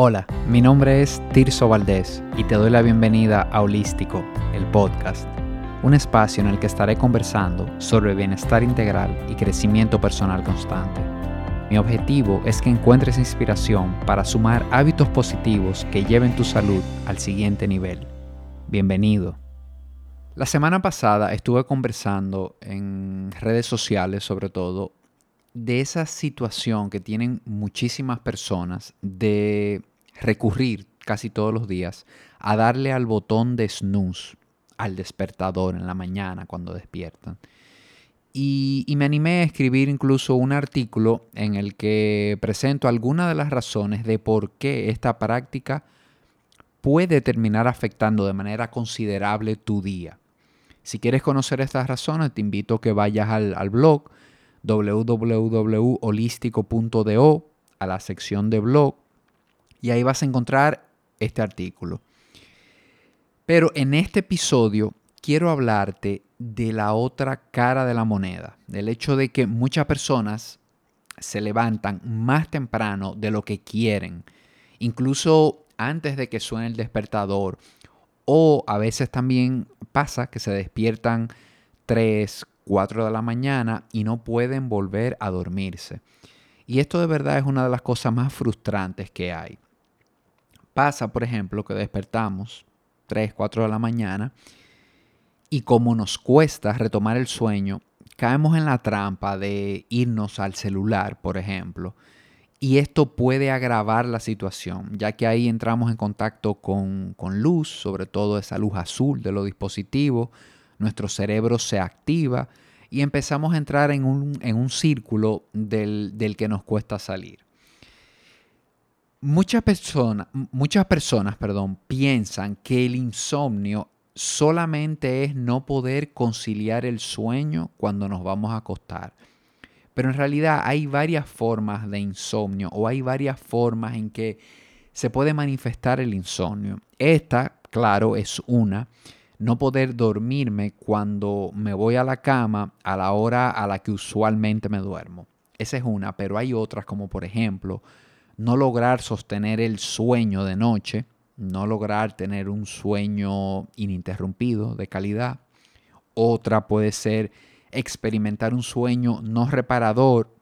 Hola, mi nombre es Tirso Valdés y te doy la bienvenida a Holístico, el podcast, un espacio en el que estaré conversando sobre bienestar integral y crecimiento personal constante. Mi objetivo es que encuentres inspiración para sumar hábitos positivos que lleven tu salud al siguiente nivel. Bienvenido. La semana pasada estuve conversando en redes sociales sobre todo de esa situación que tienen muchísimas personas de recurrir casi todos los días a darle al botón de snooze, al despertador en la mañana cuando despiertan. Y, me animé a escribir incluso un artículo en el que presento algunas de las razones de por qué esta práctica puede terminar afectando de manera considerable tu día. Si quieres conocer estas razones, te invito a que vayas al, al blog www.holístico.do a la sección de blog y ahí vas a encontrar este artículo. Pero en este episodio quiero hablarte de la otra cara de la moneda, del hecho de que muchas personas se levantan más temprano de lo que quieren, incluso antes de que suene el despertador, o a veces también pasa que se despiertan 3, 4 de la mañana y no pueden volver a dormirse. Y esto de verdad es una de las cosas más frustrantes que hay. Pasa, por ejemplo, que despertamos 3, 4 de la mañana y como nos cuesta retomar el sueño, caemos en la trampa de irnos al celular, por ejemplo. Y esto puede agravar la situación, ya que ahí entramos en contacto con, con luz, sobre todo esa luz azul de los dispositivos, nuestro cerebro se activa y empezamos a entrar en un, en un círculo del, del, que nos cuesta salir. Muchas personas, muchas personas perdón, piensan que el insomnio solamente es no poder conciliar el sueño cuando nos vamos a acostar. Pero en realidad hay varias formas de insomnio o hay varias formas en que se puede manifestar el insomnio. Esta, claro, es una no poder dormirme cuando me voy a la cama a la hora a la que usualmente me duermo. Esa es una, pero hay otras como por ejemplo no lograr sostener el sueño de noche, no lograr tener un sueño ininterrumpido de calidad. Otra puede ser experimentar un sueño no reparador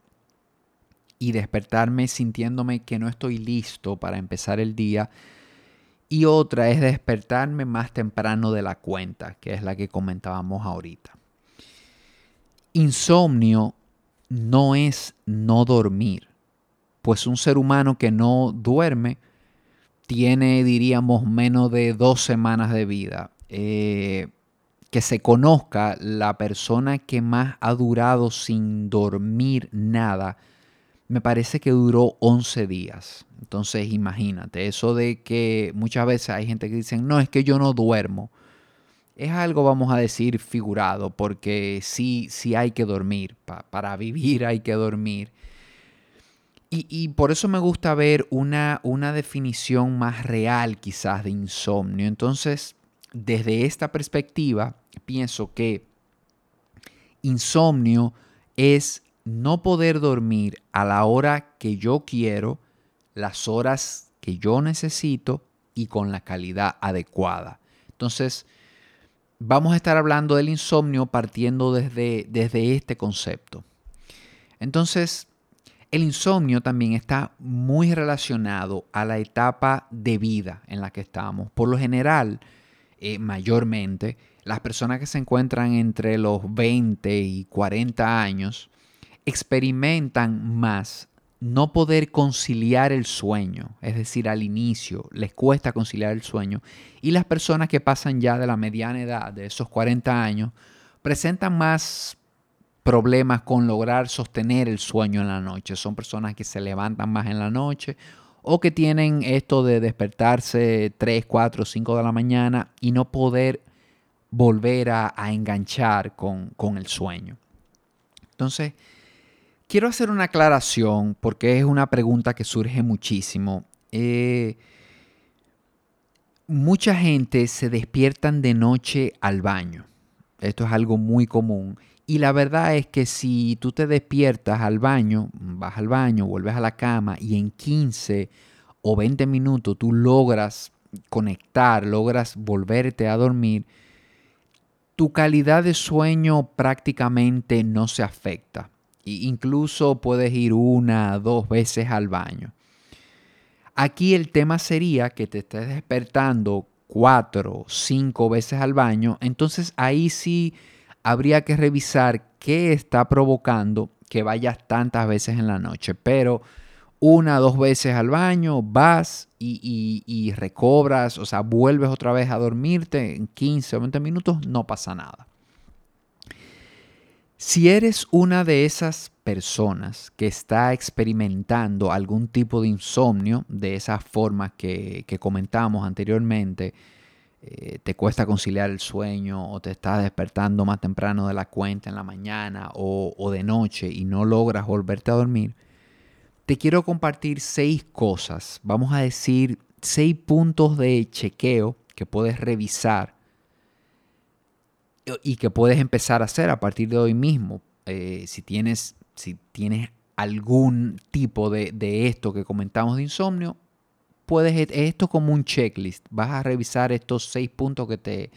y despertarme sintiéndome que no estoy listo para empezar el día y otra es despertarme más temprano de la cuenta, que es la que comentábamos ahorita. Insomnio no es no dormir, pues un ser humano que no duerme tiene, diríamos, menos de dos semanas de vida. Eh, que se conozca la persona que más ha durado sin dormir nada me parece que duró 11 días. Entonces imagínate, eso de que muchas veces hay gente que dice, no, es que yo no duermo. Es algo, vamos a decir, figurado, porque sí, sí hay que dormir. para vivir hay que dormir. Y, por eso me gusta ver una, una definición más real quizás de insomnio. Entonces, desde esta perspectiva, pienso que insomnio es no poder dormir a la hora que yo quiero, las horas que yo necesito y con la calidad adecuada. Entonces, vamos a estar hablando del insomnio partiendo desde, desde este concepto. Entonces, el insomnio también está muy relacionado a la etapa de vida en la que estamos. Por lo general, eh, mayormente, las personas que se encuentran entre los 20 y 40 años experimentan más no poder conciliar el sueño, es decir, al inicio les cuesta conciliar el sueño, y las personas que pasan ya de la mediana edad, de esos 40 años, presentan más problemas con lograr sostener el sueño en la noche. Son personas que se levantan más en la noche o que tienen esto de despertarse 3, 4, 5 de la mañana y no poder volver a, enganchar con, el sueño. Entonces, Quiero hacer una aclaración porque es una pregunta que surge muchísimo. Eh, mucha gente se despiertan de noche al baño. Esto es algo muy común. Y la verdad es que si tú te despiertas al baño, vas al baño, vuelves a la cama y en 15 o 20 minutos tú logras conectar, logras volverte a dormir, tu calidad de sueño prácticamente no se afecta. E incluso puedes ir una, dos veces al baño. Aquí el tema sería que te estés despertando cuatro, cinco veces al baño. Entonces ahí sí habría que revisar qué está provocando que vayas tantas veces en la noche. Pero una, dos veces al baño, vas y, recobras, o sea, vuelves otra vez a dormirte en 15 o 20 minutos, no pasa nada. Si eres una de esas personas que está experimentando algún tipo de insomnio, de esas formas que, comentamos anteriormente, eh, te cuesta conciliar el sueño o te estás despertando más temprano de la cuenta en la mañana o de noche y no logras volverte a dormir, te quiero compartir seis cosas, vamos a decir seis puntos de chequeo que puedes revisar y que puedes empezar a hacer a partir de hoy mismo. Eh, si, tienes, si tienes algún tipo de, esto que comentamos de insomnio, puedes esto como un checklist. Vas a revisar estos seis puntos que te,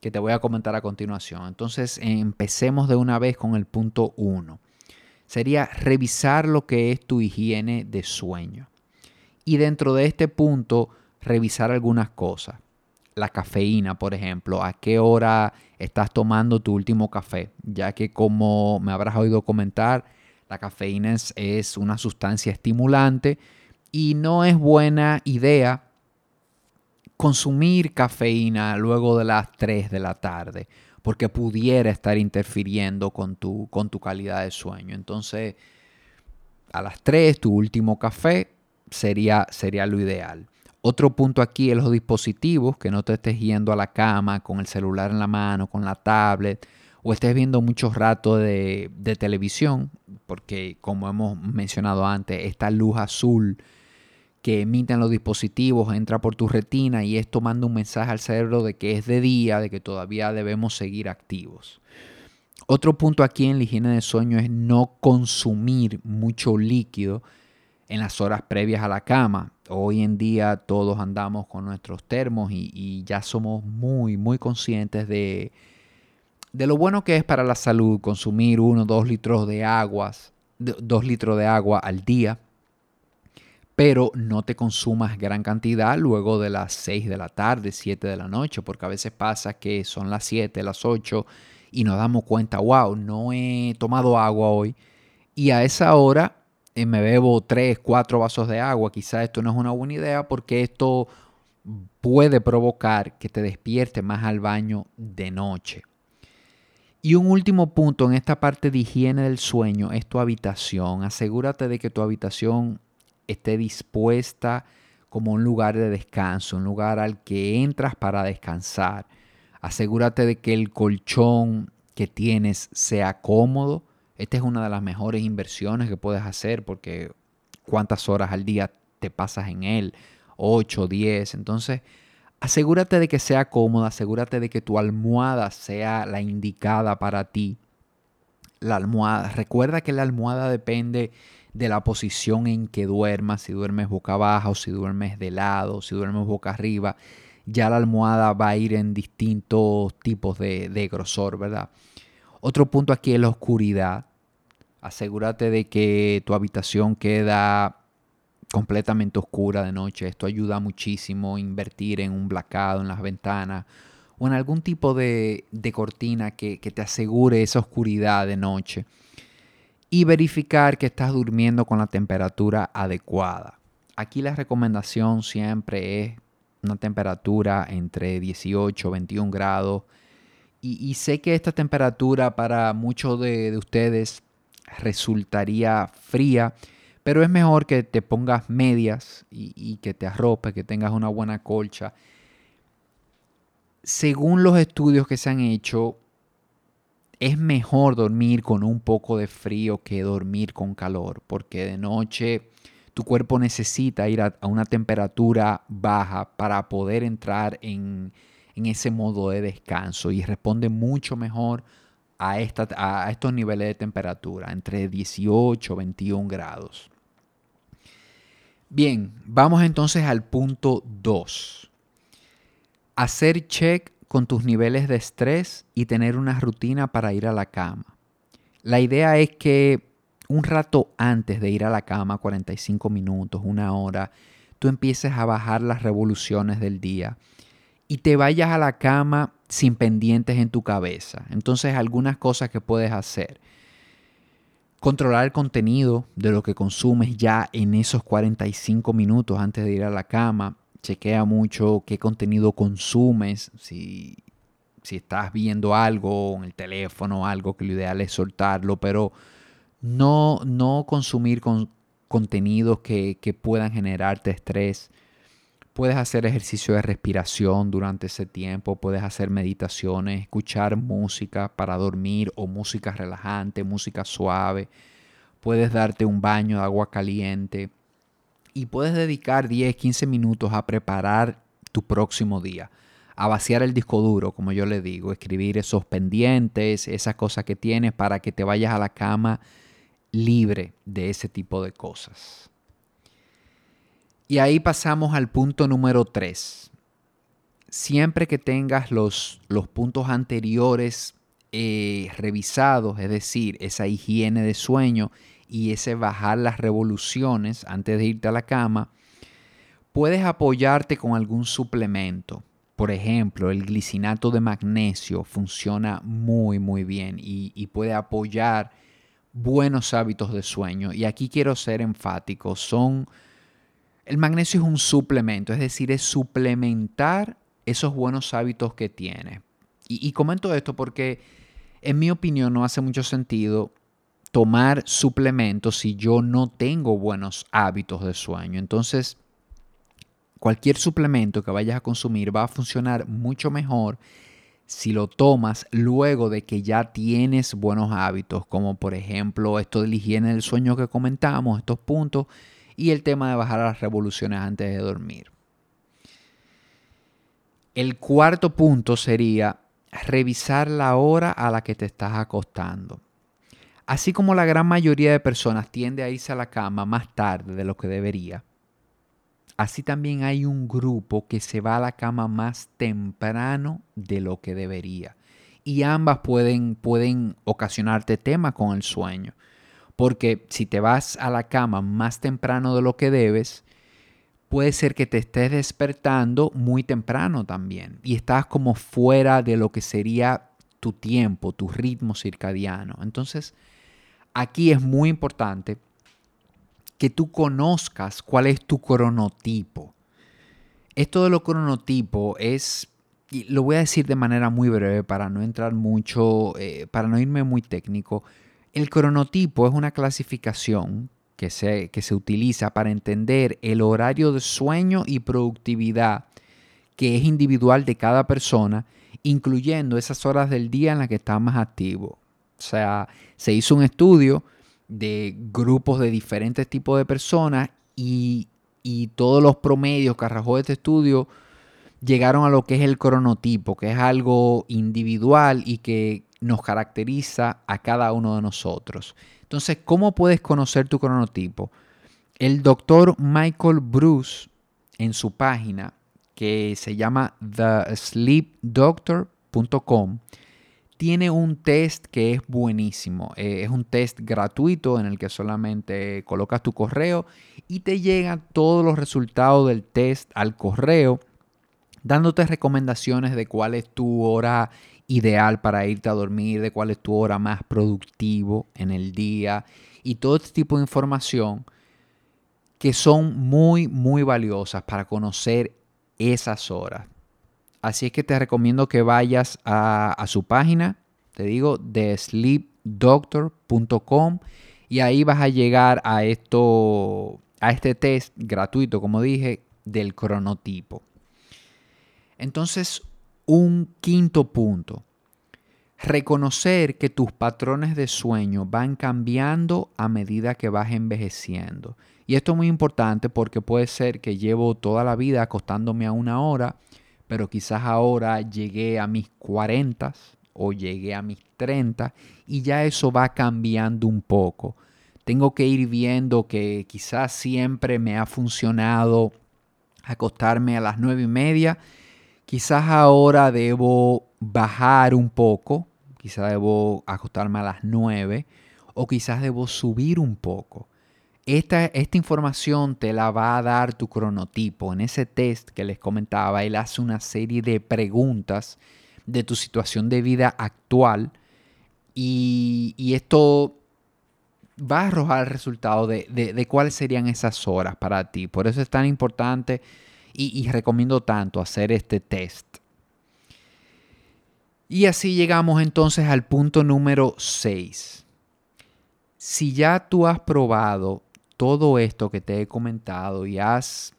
que te voy a comentar a continuación. Entonces, empecemos de una vez con el punto uno sería revisar lo que es tu higiene de sueño. Y dentro de este punto, revisar algunas cosas. La cafeína, por ejemplo, a qué hora estás tomando tu último café, ya que como me habrás oído comentar, la cafeína es, una sustancia estimulante y no es buena idea consumir cafeína luego de las 3 de la tarde porque pudiera estar interfiriendo con tu, con tu calidad de sueño. Entonces, a las 3, tu último café sería, sería lo ideal. Otro punto aquí es los dispositivos, que no te estés yendo a la cama con el celular en la mano, con la tablet, o estés viendo mucho rato de, de televisión, porque como hemos mencionado antes, esta luz azul que emiten los dispositivos entra por tu retina y esto manda un mensaje al cerebro de que es de día, de que todavía debemos seguir activos. Otro punto aquí en la higiene de sueño es no consumir mucho líquido en las horas previas a la cama. Hoy en día todos andamos con nuestros termos y, ya somos muy, muy conscientes de, de lo bueno que es para la salud consumir uno dos litros de aguas, dos litros de agua al día pero no te consumas gran cantidad luego de las 6 de la tarde, 7 de la noche, porque a veces pasa que son las 7, las 8 y nos damos cuenta, wow, no he tomado agua hoy y a esa hora eh, me bebo 3, 4 vasos de agua, quizás esto no es una buena idea porque esto puede provocar que te despierte más al baño de noche. Y un último punto en esta parte de higiene del sueño es tu habitación. Asegúrate de que tu habitación esté dispuesta como un lugar de descanso, un lugar al que entras para descansar. Asegúrate de que el colchón que tienes sea cómodo. Esta es una de las mejores inversiones que puedes hacer porque cuántas horas al día te pasas en él, 8, 10. Entonces, asegúrate de que sea cómoda, asegúrate de que tu almohada sea la indicada para ti. La almohada, recuerda que la almohada depende de la posición en que duermas, si duermes boca abajo, si duermes de lado, si duermes boca arriba, ya la almohada va a ir en distintos tipos de, de grosor, ¿verdad? Otro punto aquí es la oscuridad. Asegúrate de que tu habitación queda completamente oscura de noche. Esto ayuda muchísimo a invertir en un blackout en las ventanas o en algún tipo de, de cortina que, que, te asegure esa oscuridad de noche y verificar que estás durmiendo con la temperatura adecuada. Aquí la recomendación siempre es una temperatura entre 18 y 21 grados. Y, sé que esta temperatura para muchos de, ustedes resultaría fría, pero es mejor que te pongas medias y, y que te arropes, que tengas una buena colcha. Según los estudios que se han hecho, es mejor dormir con un poco de frío que dormir con calor, porque de noche tu cuerpo necesita ir a, una temperatura baja para poder entrar en, ese modo de descanso y responde mucho mejor a, a estos niveles de temperatura, entre 18 y 21 grados. Bien, vamos entonces al punto 2. Hacer check con tus niveles de estrés y tener una rutina para ir a la cama. La idea es que un rato antes de ir a la cama, 45 minutos, una hora, tú empieces a bajar las revoluciones del día y te vayas a la cama sin pendientes en tu cabeza. Entonces, algunas cosas que puedes hacer. Controlar el contenido de lo que consumes ya en esos 45 minutos antes de ir a la cama. Chequea mucho qué contenido consumes. Si, si estás viendo algo en el teléfono, algo que lo ideal es soltarlo, pero no, no consumir con, contenidos que, puedan generarte estrés. Puedes hacer ejercicio de respiración durante ese tiempo, puedes hacer meditaciones, escuchar música para dormir o música relajante, música suave. Puedes darte un baño de agua caliente y puedes dedicar 10, 15 minutos a preparar tu próximo día, a vaciar el disco duro, como yo le digo, escribir esos pendientes, esas cosas que tienes para que te vayas a la cama libre de ese tipo de cosas. Y ahí pasamos al punto número 3. Siempre que tengas los, los puntos anteriores eh, revisados, es decir, esa higiene de sueño y ese bajar las revoluciones antes de irte a la cama, puedes apoyarte con algún suplemento. Por ejemplo, el glicinato de magnesio funciona muy, muy bien y, y puede apoyar buenos hábitos de sueño. Y aquí quiero ser enfático, son... El magnesio es un suplemento, es decir, es suplementar esos buenos hábitos que tiene. Y, y comento esto porque, en mi opinión, no hace mucho sentido tomar suplementos si yo no tengo buenos hábitos de sueño. Entonces, cualquier suplemento que vayas a consumir va a funcionar mucho mejor si lo tomas luego de que ya tienes buenos hábitos, como por ejemplo esto de la higiene del sueño que comentamos, estos puntos, y el tema de bajar las revoluciones antes de dormir. El cuarto punto sería revisar la hora a la que te estás acostando. Así como la gran mayoría de personas tiende a irse a la cama más tarde de lo que debería, Así también hay un grupo que se va a la cama más temprano de lo que debería. Y ambas pueden, pueden ocasionarte temas con el sueño. Porque si te vas a la cama más temprano de lo que debes, puede ser que te estés despertando muy temprano también. Y estás como fuera de lo que sería tu tiempo, tu ritmo circadiano. Entonces, aquí es muy importante que tú conozcas cuál es tu cronotipo. Esto de lo cronotipo es, y lo voy a decir de manera muy breve para no entrar mucho, eh, para no irme muy técnico. El cronotipo es una clasificación que se, que se utiliza para entender el horario de sueño y productividad que es individual de cada persona, incluyendo esas horas del día en las que está más activo. O sea, se hizo un estudio de grupos de diferentes tipos de personas y, todos los promedios que arrojó este estudio llegaron a lo que es el cronotipo, que es algo individual y que nos caracteriza a cada uno de nosotros. Entonces, ¿cómo puedes conocer tu cronotipo? El doctor Michael Bruce, en su página, que se llama thesleepdoctor.com, tiene un test que es buenísimo. Eh, es un test gratuito en el que solamente colocas tu correo y te llegan todos los resultados del test al correo, dándote recomendaciones de cuál es tu hora ideal para irte a dormir, de cuál es tu hora más productivo en el día y todo este tipo de información que son muy, muy valiosas para conocer esas horas. Así es que te recomiendo que vayas a, su página, te digo, de sleepdoctor.com y ahí vas a llegar a esto, a este test gratuito, como dije, del cronotipo. Entonces, un quinto punto. Reconocer que tus patrones de sueño van cambiando a medida que vas envejeciendo. Y esto es muy importante porque puede ser que llevo toda la vida acostándome a una hora pero quizás ahora llegué a mis 40 o llegué a mis 30 y ya eso va cambiando un poco. tengo que ir viendo que quizás siempre me ha funcionado acostarme a las nueve y media. Quizás ahora debo bajar un poco, quizás debo acostarme a las nueve o quizás debo subir un poco. Esta, esta, información te la va a dar tu cronotipo. En ese test que les comentaba, él hace una serie de preguntas de tu situación de vida actual y, esto va a arrojar el resultado de, cuáles serían esas horas para ti. Por eso es tan importante y, y recomiendo tanto hacer este test. Y así llegamos entonces al punto número 6. Si ya tú has probado todo esto que te he comentado y has,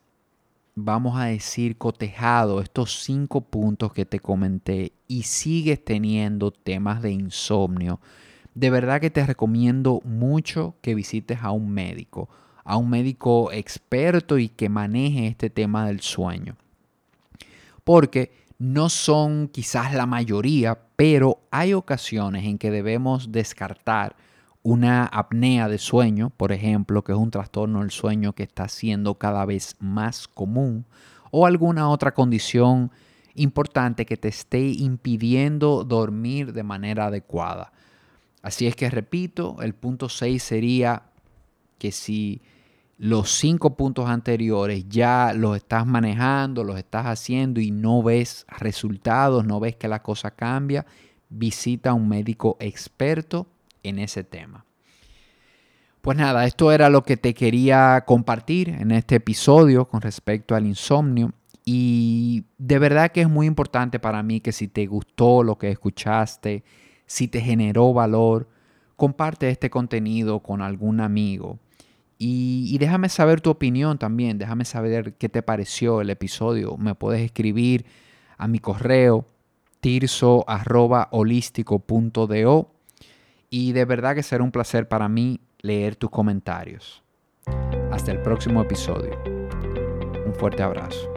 vamos a decir, cotejado estos cinco puntos que te comenté y sigues teniendo temas de insomnio, de verdad que te recomiendo mucho que visites a un médico, a un médico experto y que maneje este tema del sueño. Porque no son quizás la mayoría, pero hay ocasiones en que debemos descartar una apnea de sueño, por ejemplo, que es un trastorno del sueño que está siendo cada vez más común, o alguna otra condición importante que te esté impidiendo dormir de manera adecuada. Así es que repito, el punto 6 sería que si los cinco puntos anteriores ya los estás manejando, los estás haciendo y no ves resultados, no ves que la cosa cambia, visita a un médico experto en ese tema. Pues nada, esto era lo que te quería compartir en este episodio con respecto al insomnio. Y de verdad que es muy importante para mí que si te gustó lo que escuchaste, si te generó valor, comparte este contenido con algún amigo. Y, déjame saber tu opinión también, déjame saber qué te pareció el episodio. Me puedes escribir a mi correo tirso.holístico.do y de verdad que será un placer para mí leer tus comentarios. Hasta el próximo episodio. Un fuerte abrazo.